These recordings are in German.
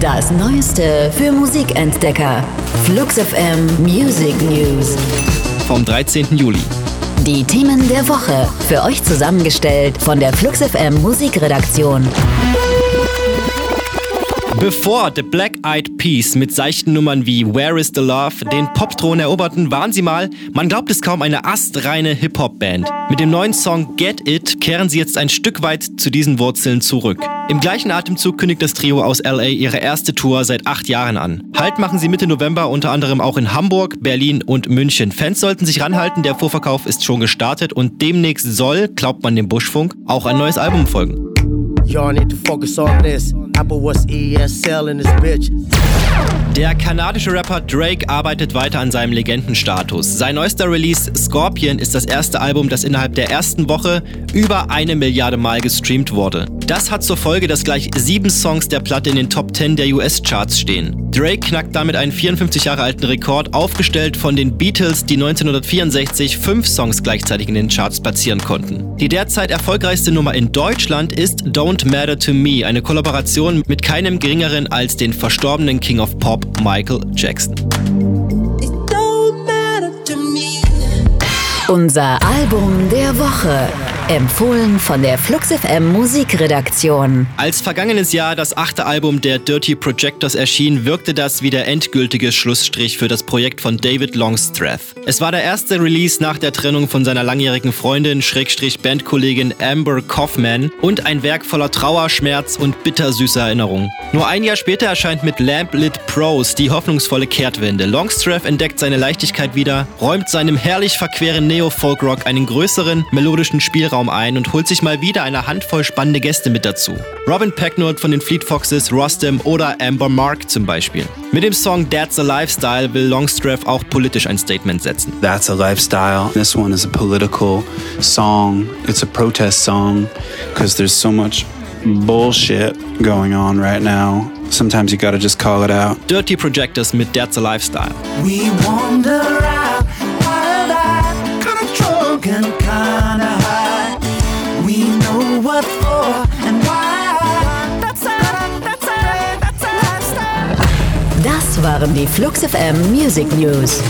Das Neueste für Musikentdecker. Flux FM Music News. Vom 13. Juli. Die Themen der Woche. Für euch zusammengestellt von der Flux FM Musikredaktion. Bevor The Black Eyed Peas mit seichten Nummern wie Where is the Love den Popthron eroberten, waren sie mal, man glaubt es kaum, eine astreine Hip-Hop-Band. Mit dem neuen Song Get It kehren sie jetzt ein Stück weit zu diesen Wurzeln zurück. Im gleichen Atemzug kündigt das Trio aus LA ihre erste Tour seit acht Jahren an. Halt machen sie Mitte November unter anderem auch in Hamburg, Berlin und München. Fans sollten sich ranhalten, der Vorverkauf ist schon gestartet und demnächst soll, glaubt man dem Buschfunk, auch ein neues Album folgen. Y'all need to focus on this. Apple was ESL in this bitch. Der kanadische Rapper Drake arbeitet weiter an seinem Legendenstatus. Sein neuester Release Scorpion ist das erste Album, das innerhalb der ersten Woche über eine Milliarde Mal gestreamt wurde. Das hat zur Folge, dass gleich sieben Songs der Platte in den Top 10 der US-Charts stehen. Drake knackt damit einen 54 Jahre alten Rekord, aufgestellt von den Beatles, die 1964 fünf Songs gleichzeitig in den Charts platzieren konnten. Die derzeit erfolgreichste Nummer in Deutschland ist Don't Matter to Me, eine Kollaboration mit keinem geringeren als den verstorbenen King of Pop Michael Jackson. Unser Album der Woche. Empfohlen von der FluxFM Musikredaktion. Als vergangenes Jahr das achte Album der Dirty Projectors erschien, wirkte das wie der endgültige Schlussstrich für das Projekt von David Longstreth. Es war der erste Release nach der Trennung von seiner langjährigen Freundin, Schrägstrich Bandkollegin Amber Kaufman und ein Werk voller Trauer, Schmerz und bittersüßer Erinnerung. Nur ein Jahr später erscheint mit Lamplit Pros die hoffnungsvolle Kehrtwende. Longstreth entdeckt seine Leichtigkeit wieder, räumt seinem herrlich verqueren Neo-Folk-Rock einen größeren melodischen Spielraum Spielraum ein und holt sich mal wieder eine Handvoll spannende Gäste mit dazu. Robin Pecknold von den Fleet Foxes, Rostam oder Amber Mark zum Beispiel. Mit dem Song That's a Lifestyle will Longstreth auch politisch ein Statement setzen. That's a lifestyle. This one is a political song. It's a protest song because there's so much bullshit going on right now. Sometimes you gotta just call it out. Dirty Projectors mit That's a Lifestyle. We wander what for and why. That's a, that's a, that's lifestyle. Das waren die Flux FM Music News.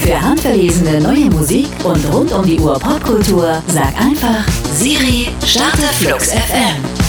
Für handverlesene neue Musik und rund um die Uhr Popkultur sag einfach Siri, starte Flux FM.